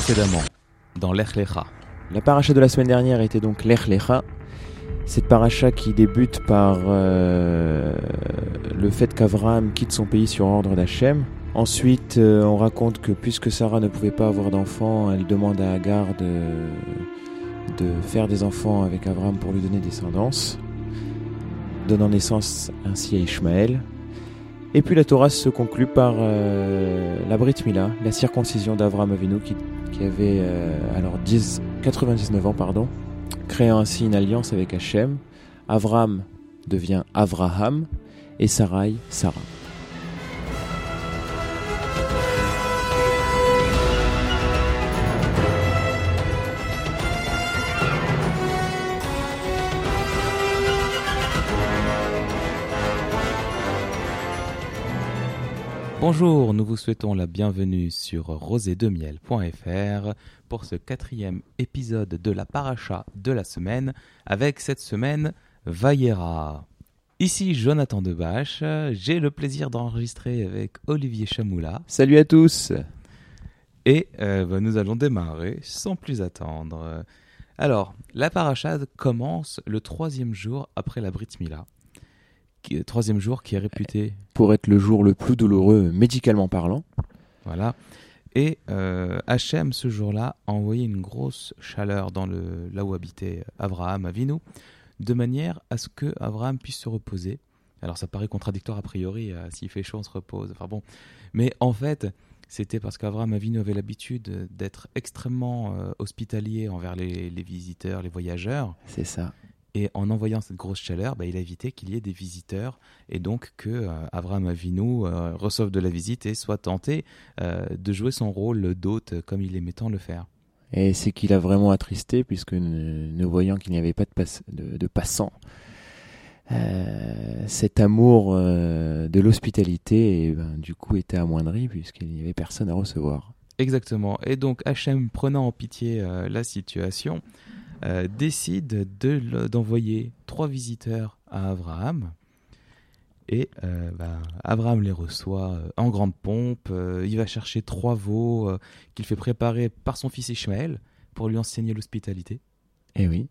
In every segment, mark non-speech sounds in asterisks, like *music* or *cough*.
précédemment, dans l'Ech Lecha. La paracha de la semaine dernière était donc l'Ech Lecha. Cette paracha qui débute par euh, le fait qu'Avraham quitte son pays sur ordre d'Hachem. Ensuite, euh, on raconte que puisque Sarah ne pouvait pas avoir d'enfants, elle demande à Agar de, de faire des enfants avec Abraham pour lui donner descendance, donnant naissance ainsi à Ishmaël. Et puis la Torah se conclut par euh, la Brit Mila, la circoncision d'Avraham Avinu qui, qui avait euh, alors 10, 99 ans, pardon, créant ainsi une alliance avec Hachem. Avraham devient Avraham et Sarai Sarah. Bonjour, nous vous souhaitons la bienvenue sur rosédemiel.fr pour ce quatrième épisode de la paracha de la semaine avec cette semaine Vayera. Ici Jonathan Debache, j'ai le plaisir d'enregistrer avec Olivier Chamoula Salut à tous et euh, bah, nous allons démarrer sans plus attendre. Alors, la paracha commence le troisième jour après la Brit Mila. Qui- Troisième jour qui est réputé Pour être le jour le plus douloureux médicalement parlant. Voilà. Et euh, Hachem, ce jour-là, a envoyé une grosse chaleur dans le, là où habitait Abraham, Avinu, de manière à ce que Abraham puisse se reposer. Alors ça paraît contradictoire a priori, euh, s'il fait chaud, on se repose. Enfin bon. Mais en fait, c'était parce qu'Abraham Avinu avait l'habitude d'être extrêmement euh, hospitalier envers les, les visiteurs, les voyageurs. C'est ça. Et en envoyant cette grosse chaleur, bah, il a évité qu'il y ait des visiteurs et donc que euh, Abraham Avinu euh, reçoive de la visite et soit tenté euh, de jouer son rôle d'hôte comme il aimait tant le faire. Et c'est qu'il a vraiment attristé puisque ne, ne voyant qu'il n'y avait pas de, pass- de, de passants, euh, cet amour de l'hospitalité eh ben, du coup était amoindri puisqu'il n'y avait personne à recevoir. Exactement. Et donc Hachem, prenant en pitié la situation, euh, décide de d'envoyer trois visiteurs à Abraham. Et euh, bah, Abraham les reçoit euh, en grande pompe. euh, il va chercher trois veaux qu'il fait préparer par son fils Ishmaël pour lui enseigner l'hospitalité. Eh oui.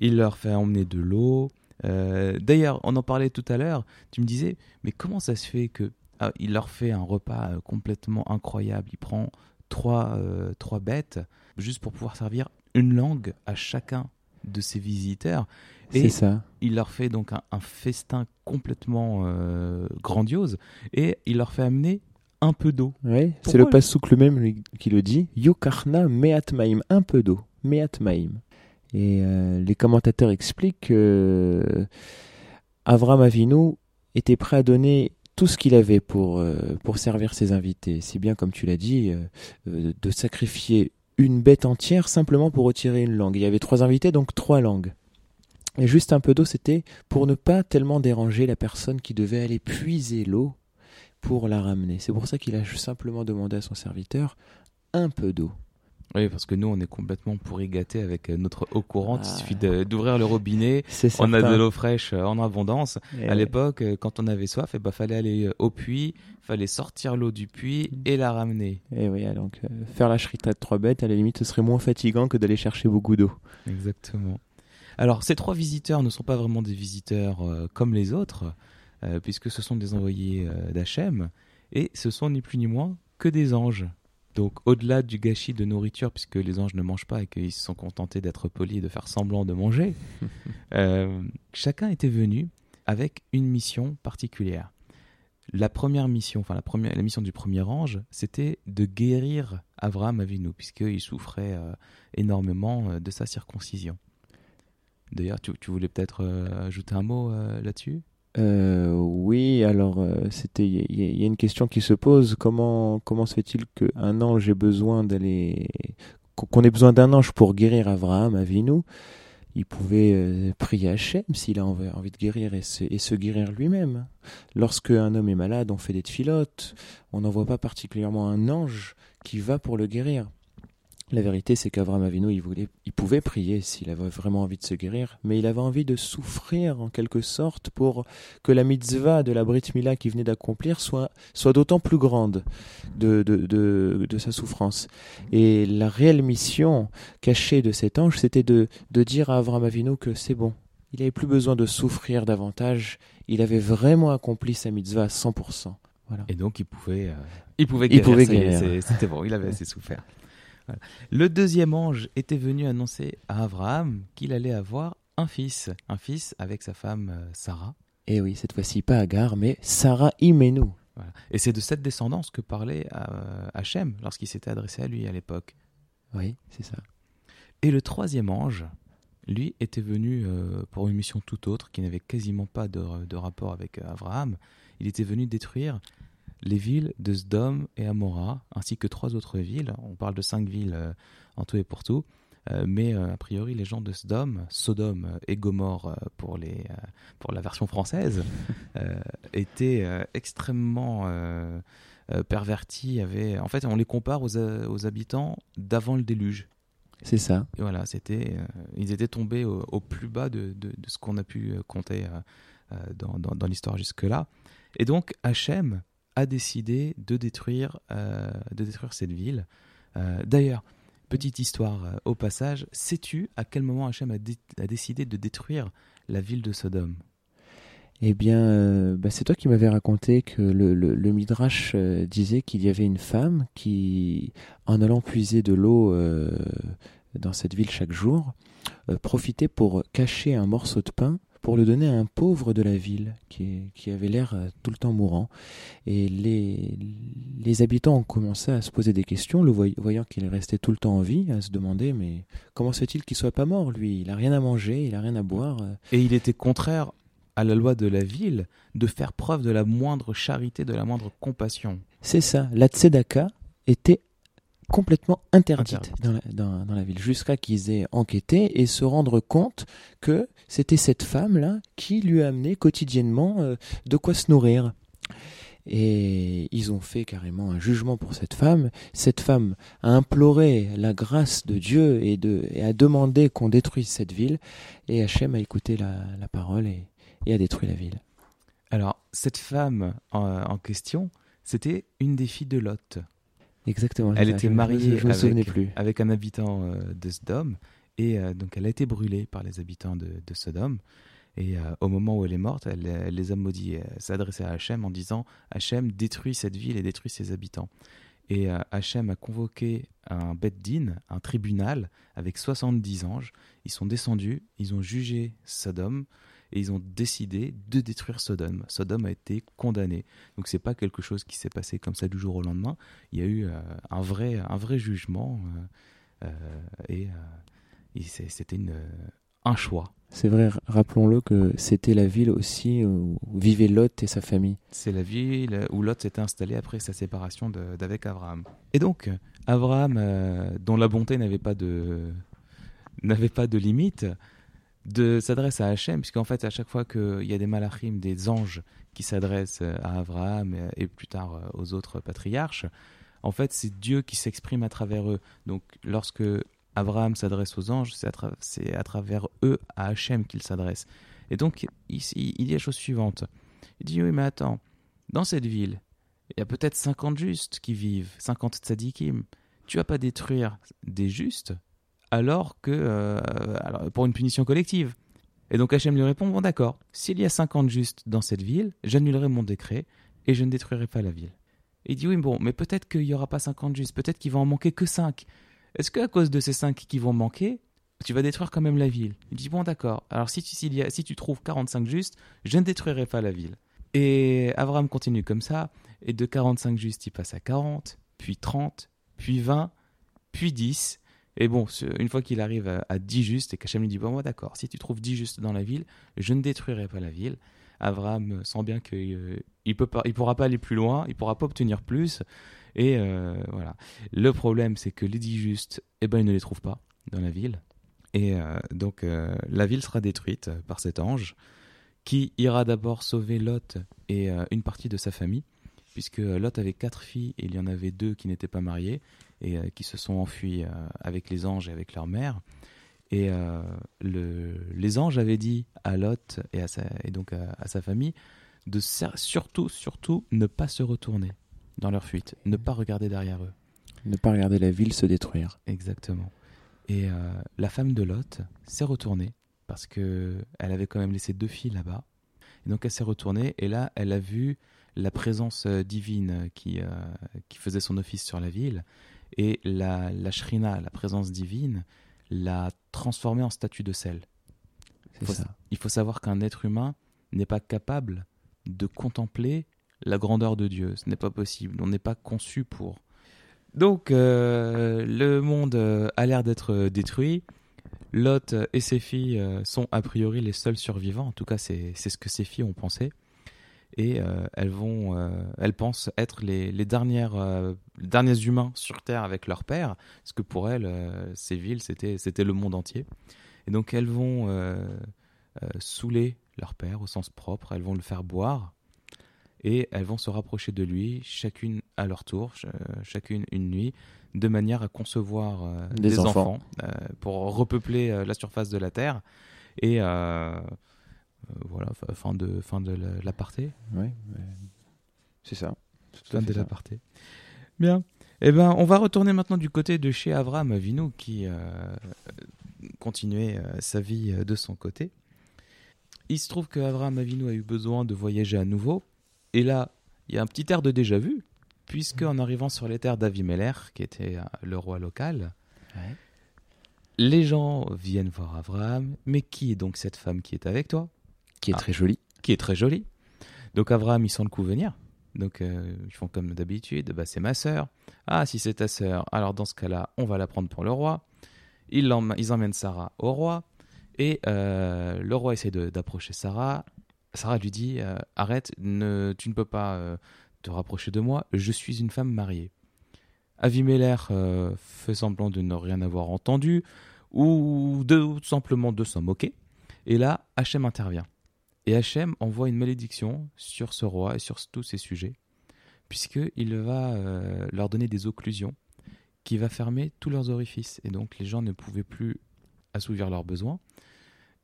Il leur fait emmener de l'eau. Euh, D'ailleurs, on en parlait tout à l'heure. Tu me disais, mais comment ça se fait que ah, il leur fait un repas complètement incroyable Il prend trois, euh, trois bêtes juste pour pouvoir servir une langue à chacun de ses visiteurs. C'est Et ça. il leur fait donc un, un festin complètement euh, grandiose et il leur fait amener un peu d'eau. Oui, c'est le passouk lui-même lui, qui le dit. Yukarna meat maim, un peu d'eau, meat maim. Et euh, les commentateurs expliquent que Avram Avinu était prêt à donner tout ce qu'il avait pour, euh, pour servir ses invités. Si bien, comme tu l'as dit, euh, euh, de sacrifier une bête entière simplement pour retirer une langue. Il y avait trois invités, donc trois langues. Et juste un peu d'eau, c'était pour ne pas tellement déranger la personne qui devait aller puiser l'eau pour la ramener. C'est pour ça qu'il a simplement demandé à son serviteur un peu d'eau. Oui, parce que nous, on est complètement pourri gâtés avec notre eau courante. Il Ah. suffit de- d'ouvrir le robinet. C'est On a de l'eau fraîche en abondance. Et À l'époque, quand on avait soif, il bah, fallait aller euh, au puits, fallait sortir l'eau du puits et la ramener. Et oui, donc euh, faire la shrita de trois bêtes, à la limite, ce serait moins fatigant que d'aller chercher beaucoup d'eau. Exactement. Alors, ces trois visiteurs ne sont pas vraiment des visiteurs euh, comme les autres, euh, puisque ce sont des envoyés d'Hachem, et ce sont ni plus ni moins que des anges. Donc, au-delà du gâchis de nourriture, puisque les anges ne mangent pas et qu'ils se sont contentés d'être polis et de faire semblant de manger, *laughs* euh, chacun était venu avec une mission particulière. La première mission, enfin la, première, la mission du premier ange, c'était de guérir Abraham Avinu, puisqu'il souffrait euh, énormément euh, de sa circoncision. D'ailleurs, tu, tu voulais peut-être ajouter un mot là-dessus? Euh, oui, alors euh, c'était, il y, a- une question qui se pose. Comment comment se fait-il qu'un ange ait besoin d'aller, qu'on ait besoin d'un ange pour guérir Abraham, Avinu Il pouvait euh, prier Hachem s'il a envie, de guérir et se, et se guérir lui-même. Lorsque un homme est malade, on fait des filotes. On n'envoie pas particulièrement un ange qui va pour le guérir. La vérité, c'est qu'Avram Avinu, il, voulait, il pouvait prier s'il avait vraiment envie de se guérir, mais il avait envie de souffrir en quelque sorte pour que la mitzvah de la Brit Mila qu'il venait d'accomplir soit, soit d'autant plus grande de, de, de, de, sa souffrance. Et la réelle mission cachée de cet ange, c'était de, de dire à Avram Avinu que c'est bon. Il n'avait plus besoin de souffrir davantage. Il avait vraiment accompli sa mitzvah à 100%. Voilà. Et donc il pouvait, euh, il pouvait guérir. Il pouvait guérir. C'était bon, il avait assez souffert. *laughs* Le deuxième ange était venu annoncer à Abraham qu'il allait avoir un fils, un fils avec sa femme euh, Sarah. Et oui, cette fois-ci pas Agar, mais Sarah Imenu. Voilà. Et c'est de cette descendance que parlait euh, Hachem lorsqu'il s'était adressé à lui à l'époque. Oui, c'est ça. Et le troisième ange, lui, était venu euh, pour une mission tout autre, qui n'avait quasiment pas de, de, rapport avec Abraham. Il était venu détruire les villes de Sdom et Amora, ainsi que trois autres villes. On parle de cinq villes euh, en tout et pour tout. Euh, mais euh, a priori, les gens de Sdom, Sodome et Gomorre pour, les, pour la version française, *laughs* étaient extrêmement pervertis. Avaient... En fait, on les compare aux, aux habitants d'avant le déluge. C'est ça. Et voilà, c'était, ils étaient tombés au, au plus bas de, de, de ce qu'on a pu compter dans, dans, dans l'histoire jusque-là. Et donc, Hachem a décidé de détruire, euh, de détruire cette ville. Euh, D'ailleurs, petite histoire euh, au passage, sais-tu à quel moment Hachem a, dé a, décidé de détruire la ville de Sodome? Eh bien, bah c'est toi qui m'avais raconté que le, Midrash disait qu'il y avait une femme qui, en allant puiser de l'eau dans cette ville chaque jour, profitait pour cacher un morceau de pain pour le donner à un pauvre de la ville qui, qui avait l'air euh, tout le temps mourant. Et les, les habitants ont commencé à se poser des questions, le voyant qu'il restait tout le temps en vie, à se demander mais comment se fait-il qu'il soit pas mort lui? Il a rien à manger, il a rien à boire. euh. Et il était contraire à la loi de la ville de faire preuve de la moindre charité, de la moindre compassion. C'est ça, la tzedaka était complètement interdite, dans, la, dans, dans, la, ville, jusqu'à qu'ils aient enquêté et se rendre compte que c'était cette femme-là qui lui amenait quotidiennement euh, de quoi se nourrir. Et ils ont fait carrément un jugement pour cette femme. Cette femme a imploré la grâce de Dieu et, de, et a demandé qu'on détruise cette ville. Et Hachem a écouté la, la parole et, et, a détruit la ville. Alors, cette femme en, en question, c'était une des filles de Lot. Exactement. Elle était mariée je, je avec, plus. avec, un habitant euh, de Sodome et euh, donc elle a été brûlée par les habitants de, de Sodome. Et euh, au moment où elle est morte, elle, elle les a maudits. Elle s'adressait à Hachem en disant Hachem, détruis cette ville et détruis ses habitants. Et Hachem a convoqué un Bet Din, un tribunal, avec 70 anges. Ils sont descendus, ils ont jugé Sodome et ils ont décidé de détruire Sodome. Sodome a été condamné. Donc c'est pas quelque chose qui s'est passé comme ça du jour au lendemain. Il y a eu euh, un vrai, un vrai jugement euh, et, et c'était un choix. C'est vrai, rappelons-le que c'était la ville aussi où vivait Lot et sa famille. C'est la ville où Lot s'était installé après sa séparation d'avec Abraham. Et donc, Abraham, euh, dont la bonté n'avait pas de n'avait pas de limite, de s'adresse à Hachem, puisqu'en fait, à chaque fois qu'il y a des malachim, des anges qui s'adressent à Abraham et, et, plus tard aux autres patriarches, en fait, c'est Dieu qui s'exprime à travers eux. Donc, lorsque Abraham s'adresse aux anges, c'est à, travers eux, à Hachem, qu'il s'adresse. Et donc, il, il, dit la chose suivante. Il dit, oui, mais attends, dans cette ville, il y a peut-être 50 justes qui vivent, 50 tzadikim. Tu vas pas détruire des justes alors que euh, alors, pour une punition collective. Et donc Hachem lui répond, bon d'accord, s'il y a 50 justes dans cette ville, j'annulerai mon décret et je ne détruirai pas la ville. Et il dit, oui, bon, mais peut-être qu'il n'y aura pas 50 justes, peut-être qu'il va en manquer que 5. Est-ce qu'à cause de ces 5 qui vont manquer, tu vas détruire quand même la ville? Il dit, bon d'accord, alors si tu, y a, si tu trouves 45 justes, je ne détruirai pas la ville. Et Abraham continue comme ça, et de 45 justes, il passe à 40, puis 30, puis 20, puis 10. Et bon, une fois qu'il arrive à, à 10 justes, et qu'Hachem lui dit, bon, moi d'accord, si tu trouves 10 justes dans la ville, je ne détruirai pas la ville. Abraham sent bien qu'il euh, ne pourra pas aller plus loin, il pourra pas obtenir plus. Et euh, voilà. Le problème, c'est que les 10 justes, eh ben, il ne les trouve pas dans la ville. Et euh, donc, euh, la ville sera détruite par cet ange qui ira d'abord sauver Lot et une partie de sa famille, puisque Lot avait quatre filles et il y en avait deux qui n'étaient pas mariées. Et qui se sont enfuis avec les anges et avec leur mère. Et le, les anges avaient dit à Lot et, à sa, et donc à, sa famille de surtout, surtout ne pas se retourner dans leur fuite, ne pas regarder derrière eux. Ne pas regarder la ville se détruire. Exactement. Et la femme de Lot s'est retournée parce que elle avait quand même laissé deux filles là-bas. Et donc elle s'est retournée et là elle a vu la présence euh, divine qui, euh, qui faisait son office sur la ville et la, la shrina, la présence divine, l'a transformée en statue de sel. Il faut, il faut savoir qu'un être humain n'est pas capable de contempler la grandeur de Dieu. Ce n'est pas possible. On n'est pas conçu pour. Donc, euh, le monde a l'air d'être détruit. Lot et ses filles euh, sont a priori les seuls survivants. En tout cas, c'est ce que ses filles ont pensé. Et euh, elles vont, euh, elles pensent être les, dernières, les derniers humains sur Terre avec leur père, parce que pour elles, ces villes, c'était c'était le monde entier. Et donc elles vont saouler leur père au sens propre. Elles vont le faire boire et elles vont se rapprocher de lui, chacune à leur tour, chacune une nuit, de manière à concevoir euh, des, enfants, euh, pour repeupler euh, la surface de la Terre. Et voilà, fin de, fin de l'aparté. Oui, c'est ça. Fin de l'aparté. Bien. Eh ben, on va retourner maintenant du côté de chez Avram Avinu qui continuait sa vie de son côté. Il se trouve que Avram Avinu a eu besoin de voyager à nouveau. Et là, il y a un petit air de déjà vu, puisque en arrivant sur les terres d'Avimeller, qui était euh, le roi local, les gens viennent voir Abraham. Mais qui est donc cette femme qui est avec toi? Qui est ah. très jolie. Qui est très jolie. Donc Abraham, il sent le coup venir. Donc euh, ils font comme d'habitude, bah, c'est ma sœur. Ah, si c'est ta sœur, alors dans ce cas-là, on va la prendre pour le roi. Ils, ils emmènent Sarah au roi. Et euh, le roi essaie d'approcher Sarah. Sarah lui dit Arrête, ne, tu ne peux pas te rapprocher de moi, je suis une femme mariée. Avimeller euh, fait semblant de ne rien avoir entendu, ou, de, tout simplement de s'en moquer. Et là, Hachem intervient. Et Hachem envoie une malédiction sur ce roi et sur tous ses sujets, puisqu'il va euh, leur donner des occlusions qui va fermer tous leurs orifices. Et donc les gens ne pouvaient plus assouvir leurs besoins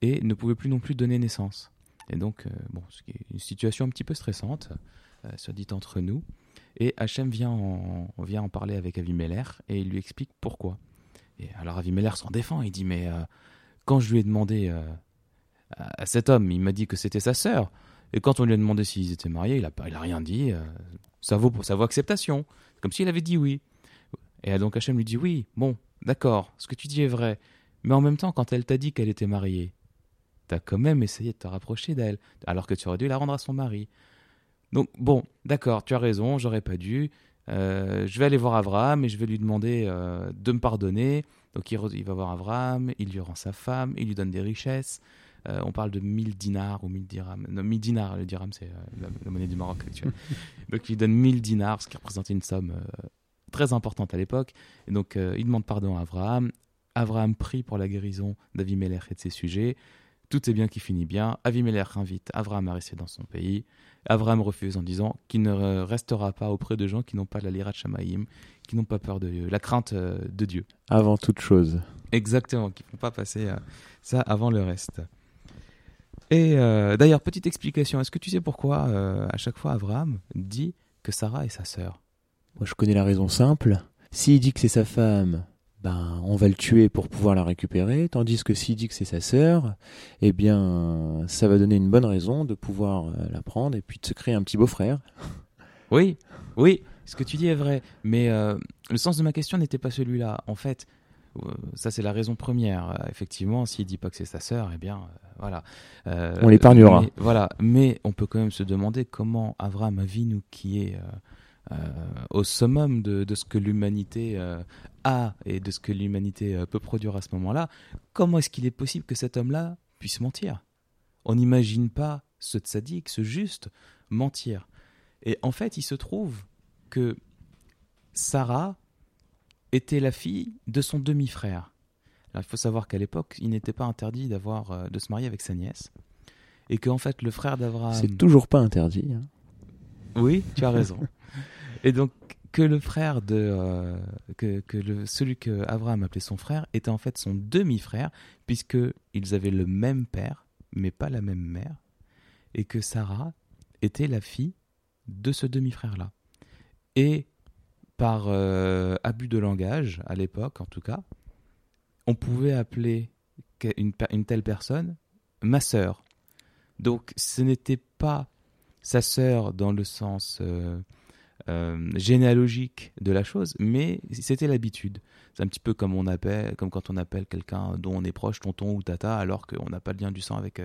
et ne pouvaient plus non plus donner naissance. Et donc, euh, bon, c'est une situation un petit peu stressante. Euh, soit dit entre nous. Et Hachem vient en, vient en parler avec Avimeller et il lui explique pourquoi. Et alors Avimeller s'en défend, il dit mais quand je lui ai demandé euh, à, cet homme, il m'a dit que c'était sa sœur. Et quand on lui a demandé s'ils étaient mariés, il a, pas, il a rien dit. ça vaut pour ça vaut acceptation. Comme s'il avait dit oui. Et donc Hachem lui dit oui, bon, d'accord, ce que tu dis est vrai. Mais en même temps, quand elle t'a dit qu'elle était mariée, t'as quand même essayé de te rapprocher d'elle, alors que tu aurais dû la rendre à son mari. Donc bon, d'accord, tu as raison, j'aurais pas dû. Euh, je vais aller voir Abraham et je vais lui demander euh, de me pardonner. Donc il, va voir Abraham, il lui rend sa femme, il lui donne des richesses. Euh, on parle de 1000 dinars ou 1000 dirhams. Non, 1000 dinars, le dirham c'est la, monnaie du Maroc actuelle. *laughs* donc il lui donne 1000 dinars, ce qui représentait une somme très importante à l'époque. Et donc il demande pardon à Abraham. Abraham prie pour la guérison d'Avimelech et de ses sujets. Tout est bien qui finit bien. Avimelech invite Abraham à rester dans son pays. Abraham refuse en disant qu'il ne restera pas auprès de gens qui n'ont pas la de shamaïm, qui n'ont pas peur de la crainte euh, de Dieu. Avant toute chose. Exactement, qui ne font pas passer euh, ça avant le reste. Et euh, d'ailleurs, petite explication, est-ce que tu sais pourquoi à chaque fois Abraham dit que Sarah est sa sœur? Moi je connais la raison simple. S'il dit que c'est sa femme, ben, on va le tuer pour pouvoir la récupérer, tandis que s'il dit que c'est sa sœur, eh bien, ça va donner une bonne raison de pouvoir euh, la prendre et puis de se créer un petit beau-frère. Oui, oui, ce que tu dis est vrai, mais euh, le sens de ma question n'était pas celui-là. En fait, euh, ça c'est la raison première. effectivement, s'il dit pas que c'est sa sœur, eh bien, voilà. on l'épargnera. Voilà, mais on peut quand même se demander comment Avram Avinu, qui est euh, au summum de, ce que l'humanité euh, a et de ce que l'humanité euh, peut produire à ce moment-là, comment est-ce qu'il est possible que cet homme-là puisse mentir? On n'imagine pas ce tzaddik, ce juste, mentir. Et en fait, il se trouve que Sarah était la fille de son demi-frère. il faut savoir qu'à l'époque, il n'était pas interdit d'avoir de se marier avec sa nièce. Et qu'en fait, le frère d'Abraham. C'est toujours pas interdit. Hein. Oui, tu as raison. *laughs* Et donc, que le frère de euh, que, que le, celui que Abraham appelait son frère était en fait son demi-frère puisque ils avaient le même père mais pas la même mère et que Sarah était la fille de ce demi-frère là et par euh, abus de langage à l'époque en tout cas on pouvait appeler une, telle personne ma sœur donc ce n'était pas sa sœur dans le sens euh, euh, généalogique de la chose, mais c'était l'habitude. C'est un petit peu comme on appelle, comme quand on appelle quelqu'un dont on est proche, tonton ou tata, alors qu'on n'a pas de lien du sang avec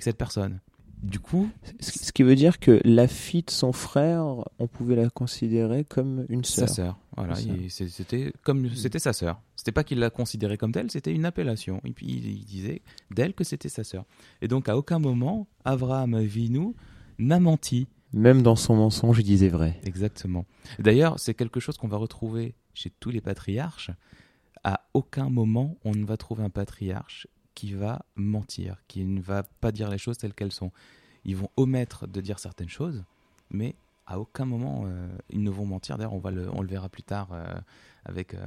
cette personne. Du coup, Ce ce qui veut dire que la fille de son frère, on pouvait la considérer comme une sœur. Voilà, Sa sœur. il- c'est- c'était comme c'était sa sœur. C'était pas qu'il la considérait comme telle, c'était une appellation. Et puis il, disait d'elle que c'était sa sœur. Et donc à aucun moment, Abraham Avinu n'a menti. Même dans son mensonge, il disait vrai. Exactement. D'ailleurs, c'est quelque chose qu'on va retrouver chez tous les patriarches. À aucun moment, on ne va trouver un patriarche qui va mentir, qui ne va pas dire les choses telles qu'elles sont. Ils vont omettre de dire certaines choses, mais à aucun moment, euh, ils ne vont mentir. D'ailleurs, on, va le, on le verra plus tard euh, avec euh,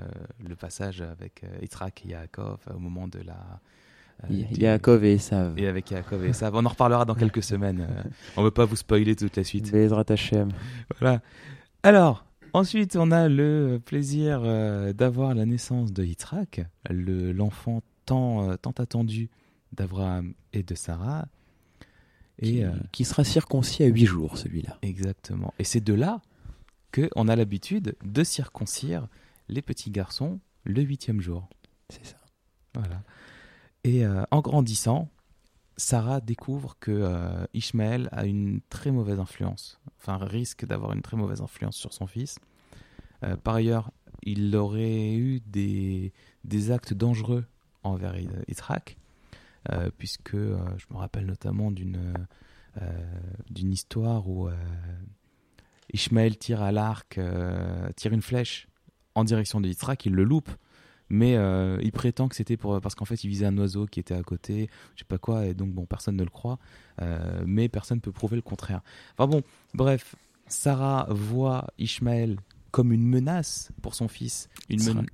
le passage avec Yitzhak et Yaakov au moment de la... du- y Yaakov et Esav. Et avec Yaakov et ça. On en reparlera dans quelques *laughs* semaines. on ne veut pas vous spoiler toute la suite. Bezrat Hashem. Voilà. Alors, ensuite, on a le plaisir d'avoir la naissance de Yitzhak, le- l'enfant tant, euh, tant attendu d'Abraham et de Sarah. Et Qui, euh, qui sera circoncis à 8 jours, celui-là. exactement. Et c'est de là que on a l'habitude de circoncire les petits garçons le huitième jour. C'est ça. Voilà. Et euh, en grandissant, Sarah découvre que euh, Ishmaël a une très mauvaise influence, enfin risque d'avoir une très mauvaise influence sur son fils. Par ailleurs, il aurait eu des, des actes dangereux envers Yitzhak, euh, puisque euh, je me rappelle notamment d'une euh, d'une histoire où Ishmaël tire à l'arc, tire une flèche en direction de Yitzhak, il le loupe, mais euh, il prétend que c'était pour parce qu'en fait il visait un oiseau qui était à côté, je sais pas quoi, et donc bon personne ne le croit, euh, mais personne peut prouver le contraire. Enfin bon, bref, Sarah voit Ishmaël comme une menace pour son fils, une menace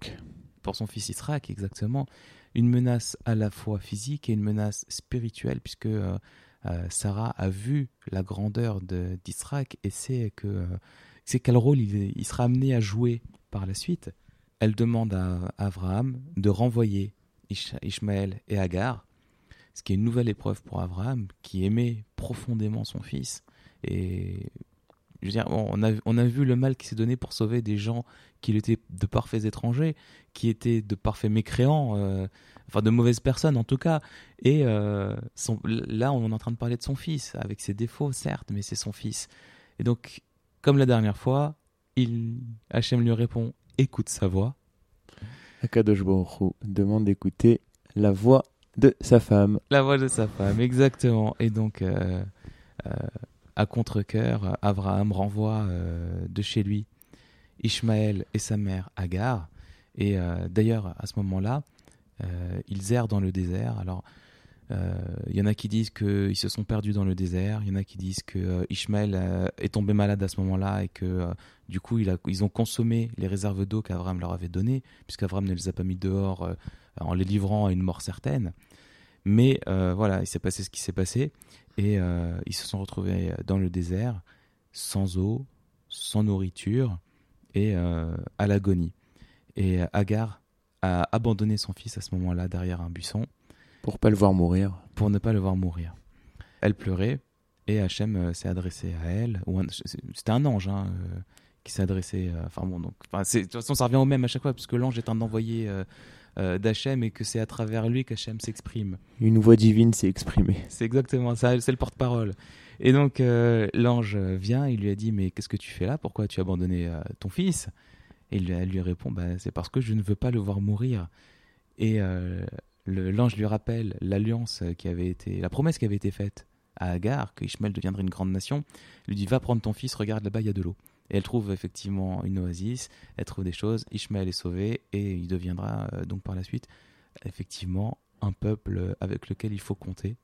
pour son fils Israq, exactement. Une menace à la fois physique et une menace spirituelle, puisque euh, euh, Sarah a vu la grandeur de- d'Israël et sait que euh, c'est quel rôle il, sera amené à jouer par la suite. Elle demande à Abraham de renvoyer Ish- Ishmaël et Agar, ce qui est une nouvelle épreuve pour Abraham, qui aimait profondément son fils. Et je veux dire, bon, on a, on a vu le mal qui s'est donné pour sauver des gens qui étaient de parfaits étrangers, qui étaient de parfaits mécréants, euh, enfin de mauvaises personnes en tout cas. Et euh, son- là, on est en train de parler de son fils, avec ses défauts, certes, mais c'est son fils. Et donc, comme la dernière fois, il, Hachem lui répond Écoute sa voix. Akadosh Baruch demande d'écouter la voix de sa femme. La voix de sa femme, exactement. Et donc, euh, à contre-coeur, Abraham renvoie euh, de chez lui Ishmaël et sa mère Agar. Et euh, d'ailleurs, à ce moment-là, euh, ils errent dans le désert. Alors, il y en a qui disent qu'ils se sont perdus dans le désert. Il y en a qui disent que Ishmaël est tombé malade à ce moment-là et que du coup, ils ont consommé les réserves d'eau qu'Abraham leur avait données, puisqu'Abraham ne les a pas mis dehors en les livrant à une mort certaine. Mais voilà, il s'est passé ce qui s'est passé et euh, ils se sont retrouvés dans le désert, sans eau, sans nourriture et euh, à l'agonie. Et Agar a abandonné son fils à ce moment-là derrière un buisson Pour pas le voir mourir. pour ne pas le voir mourir. Elle pleurait et Hachem euh, s'est adressé à elle. C'était un ange hein, euh, qui s'est adressé. euh, Enfin bon, donc, enfin, de toute façon, ça revient au même à chaque fois, puisque l'ange est un envoyé euh, d'Hachem et que c'est à travers lui qu'Hachem s'exprime. Une voix divine s'est exprimée. C'est exactement ça, c'est le porte-parole. Et donc euh, l'ange vient, il lui a dit mais qu'est-ce que tu fais là? Pourquoi tu as abandonné euh, ton fils? Et elle lui répond bah, c'est parce que je ne veux pas le voir mourir. Et euh, l'ange lui rappelle l'alliance qui avait été, la promesse qui avait été faite à Agar que Ishmael deviendrait une grande nation. Il lui dit va prendre ton fils, regarde là-bas il y a de l'eau. Et elle trouve effectivement une oasis, elle trouve des choses, Ishmael est sauvé et il deviendra euh, donc par la suite effectivement un peuple avec lequel il faut compter.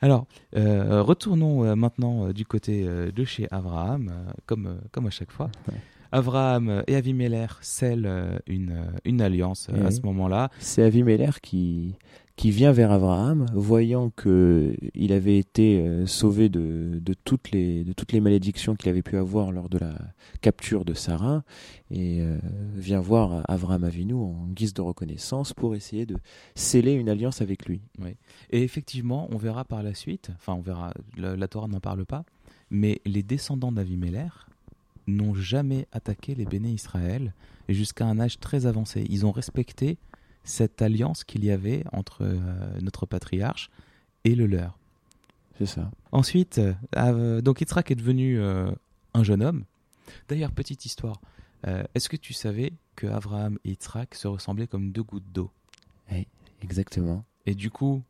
Alors, euh, retournons euh, maintenant du côté de chez Abraham, comme, comme à chaque fois. *laughs* Ouais. Abraham et Avimelech scellent une, une alliance à ce moment-là. C'est Avimelech qui, qui vient vers Abraham, voyant que il avait été euh, sauvé de, de, toutes les, de toutes les malédictions qu'il avait pu avoir lors de la capture de Sarah, et euh, vient voir Abraham Avinu en guise de reconnaissance pour essayer de sceller une alliance avec lui. Et effectivement, on verra par la suite, enfin on verra, la, Torah n'en parle pas, mais les descendants d'Avimelech n'ont jamais attaqué les béné Israël jusqu'à un âge très avancé. Ils ont respecté cette alliance qu'il y avait entre euh, notre patriarche et le leur. C'est ça. Ensuite, euh, donc Yitzhak est devenu euh, un jeune homme. D'ailleurs, petite histoire. Est-ce que tu savais que Abraham et Yitzhak se ressemblaient comme deux gouttes d'eau? Oui, exactement. Et du coup,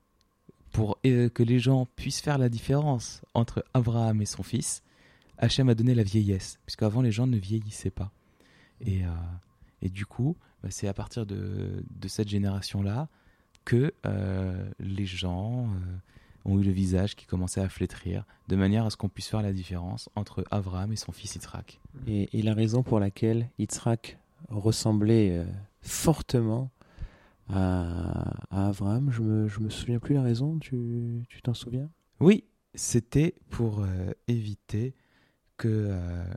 pour que les gens puissent faire la différence entre Abraham et son fils, Hachem a donné la vieillesse, puisqu'avant les gens ne vieillissaient pas. Et, et du coup, bah, c'est à partir de, cette génération-là que euh, les gens euh, ont eu le visage qui commençait à flétrir, de manière à ce qu'on puisse faire la différence entre Abraham et son fils Yitzhak. Et, la raison pour laquelle Yitzhak ressemblait euh, fortement à, à, Abraham, je me, je me souviens plus la raison, tu t'en souviens? Oui, c'était pour éviter que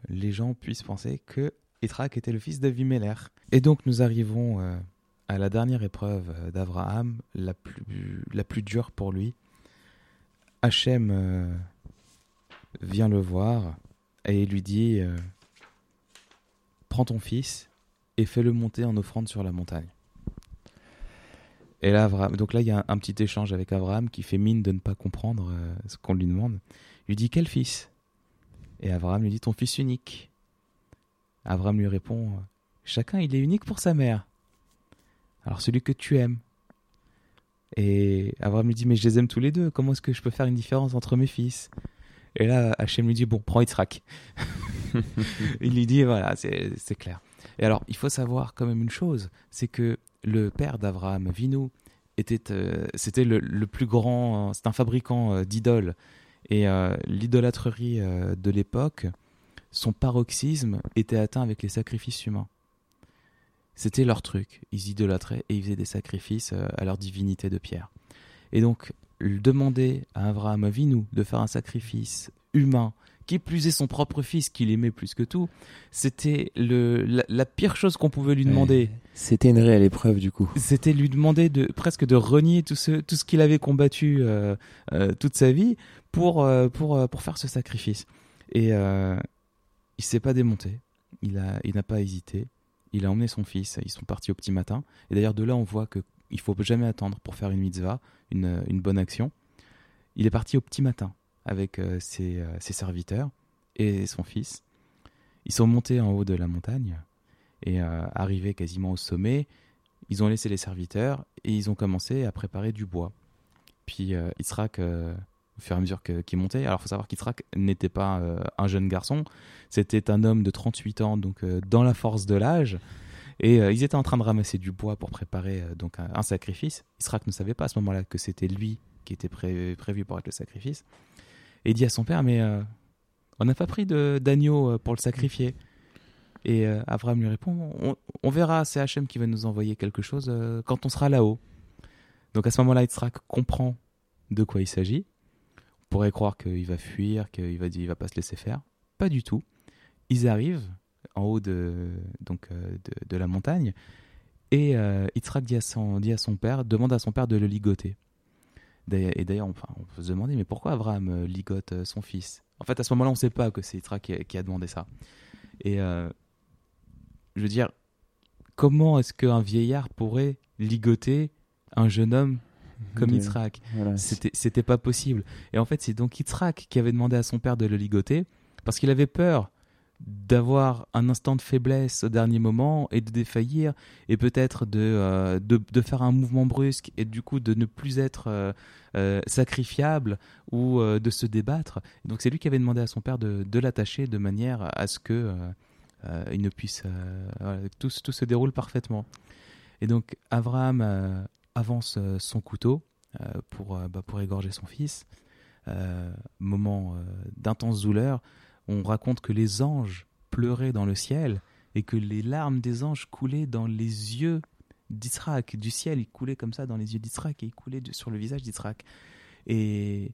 les gens puissent penser que Yitzhak était le fils d'Avimelech. Et donc nous arrivons euh, à la dernière épreuve euh, d'Abraham, la plus, la plus dure pour lui. Hachem euh, vient le voir et lui dit Prends ton fils et fais-le monter en offrande sur la montagne. Et là, donc là, il y a un, petit échange avec Abraham qui fait mine de ne pas comprendre ce qu'on lui demande. Il lui dit Quel fils? Et Abraham lui dit Ton fils unique. Abraham lui répond Chacun, il est unique pour sa mère. Alors celui que tu aimes. Et Abraham lui dit Mais je les aime tous les deux. Comment est-ce que je peux faire une différence entre mes fils? Et là, Hachem lui dit Bon, prends Yitzhak. *laughs* il lui dit Voilà, c'est clair. Et alors, il faut savoir quand même une chose c'est que le père d'Abraham, Vinu, était, euh, c'était le, plus grand, c'est un fabricant euh, d'idoles. Et euh, l'idolâtrerie de l'époque, son paroxysme était atteint avec les sacrifices humains. C'était leur truc. Ils idolâtraient et ils faisaient des sacrifices euh, à leur divinité de pierre. Et donc, demander à Abraham Avinu de faire un sacrifice humain, qui plus est son propre fils qu'il aimait plus que tout, c'était la, la, pire chose qu'on pouvait lui demander. c'était une réelle épreuve du coup. C'était lui demander de presque de renier tout ce, tout ce qu'il avait combattu euh, euh, toute sa vie pour, pour, pour faire ce sacrifice. Et il s'est pas démonté. Il a, il n'a pas hésité. Il a emmené son fils. Ils sont partis au petit matin. Et d'ailleurs, de là, on voit que il faut jamais attendre pour faire une mitzvah, une, une bonne action. Il est parti au petit matin avec euh, ses, euh, ses, serviteurs et son fils. Ils sont montés en haut de la montagne et euh, arrivés quasiment au sommet, ils ont laissé les serviteurs et ils ont commencé à préparer du bois. Puis Israq au fur et à mesure qu'il montait. Alors, il faut savoir qu'Itrak n'était pas euh, un jeune garçon, c'était un homme de 38 ans, donc euh, dans la force de l'âge. Et euh, ils étaient en train de ramasser du bois pour préparer donc un, sacrifice. Israq ne savait pas à ce moment-là que c'était lui qui était prévu pour être le sacrifice. Et il dit à son père, mais on n'a pas pris d'agneau pour le sacrifier. Et Abraham lui répond, on, on verra, c'est Hachem qui va nous envoyer quelque chose quand on sera là-haut. Donc à ce moment-là, Yitzhak comprend de quoi il s'agit pourrait croire qu'il va fuir, qu'il va, va pas se laisser faire. Pas du tout. Ils arrivent en haut de, donc, euh, de, la montagne et euh, dit à, son, père, demande à son père de le ligoter. Et d'ailleurs, enfin, on peut se demander, mais pourquoi Abraham euh, ligote euh, son fils? En fait, à ce moment-là, on ne sait pas que c'est Yitzhak qui, qui, a demandé ça. Et je veux dire, comment est-ce qu'un vieillard pourrait ligoter un jeune homme comme Yitzhak. C'était pas possible. Et en fait, c'est donc Yitzhak qui avait demandé à son père de le ligoter parce qu'il avait peur d'avoir un instant de faiblesse au dernier moment et de défaillir et peut-être de, euh, de, faire un mouvement brusque et du coup de ne plus être euh, euh, sacrifiable ou de se débattre. donc c'est lui qui avait demandé à son père de, de l'attacher de manière à ce que il ne puisse tout, tout se déroule parfaitement. Et donc Abraham avance euh, son couteau euh, pour, euh, bah, pour égorger son fils. moment d'intense douleur. On raconte que les anges pleuraient dans le ciel et que les larmes des anges coulaient dans les yeux d'Israël, du ciel, il coulait comme ça dans les yeux d'Israël et il coulait de- sur le visage d'Israël. Et,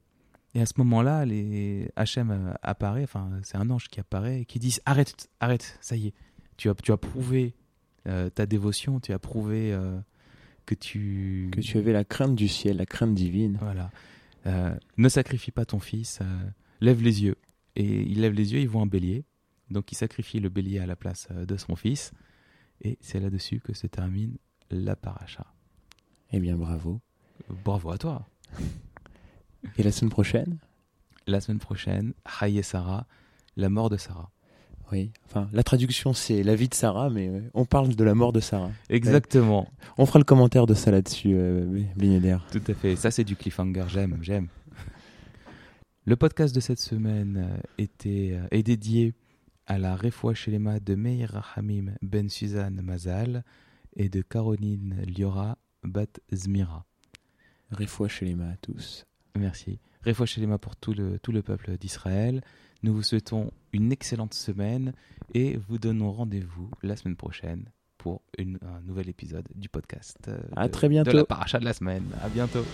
à ce moment-là, les Hachem apparaît, enfin c'est un ange qui apparaît et qui dit arrête, arrête, ça y est, tu as, tu as prouvé ta dévotion, tu as prouvé que tu Que tu avais la crainte du ciel, la crainte divine. voilà. Euh, ne sacrifie pas ton fils, euh, lève les yeux. Et il lève les yeux, il voit un bélier. Donc il sacrifie le bélier à la place euh, de son fils. Et c'est là-dessus que se termine la paracha. Eh bien, bravo. Bravo à toi. Et la semaine prochaine? La semaine prochaine, Haye Sarah, la mort de Sarah. Oui. Enfin, la traduction, c'est la vie de Sarah, mais euh, on parle de la mort de Sarah. Exactement, On fera le commentaire de ça là-dessus, euh, Blinéder. tout à fait. Ça c'est du cliffhanger, j'aime, j'aime. Le podcast de cette semaine euh, était, euh, est dédié à la Refoua Shelema de Meir Rahamim Ben Suzanne Mazal et de Caroline Liora Bat Zmira. Mains à tous. Merci. Refoua Shelema pour tout le, tout le peuple d'Israël. Nous vous souhaitons une excellente semaine et vous donnons rendez-vous la semaine prochaine pour une- un nouvel épisode du podcast. euh, À de- très De la bientôt. paracha de la semaine. À bientôt.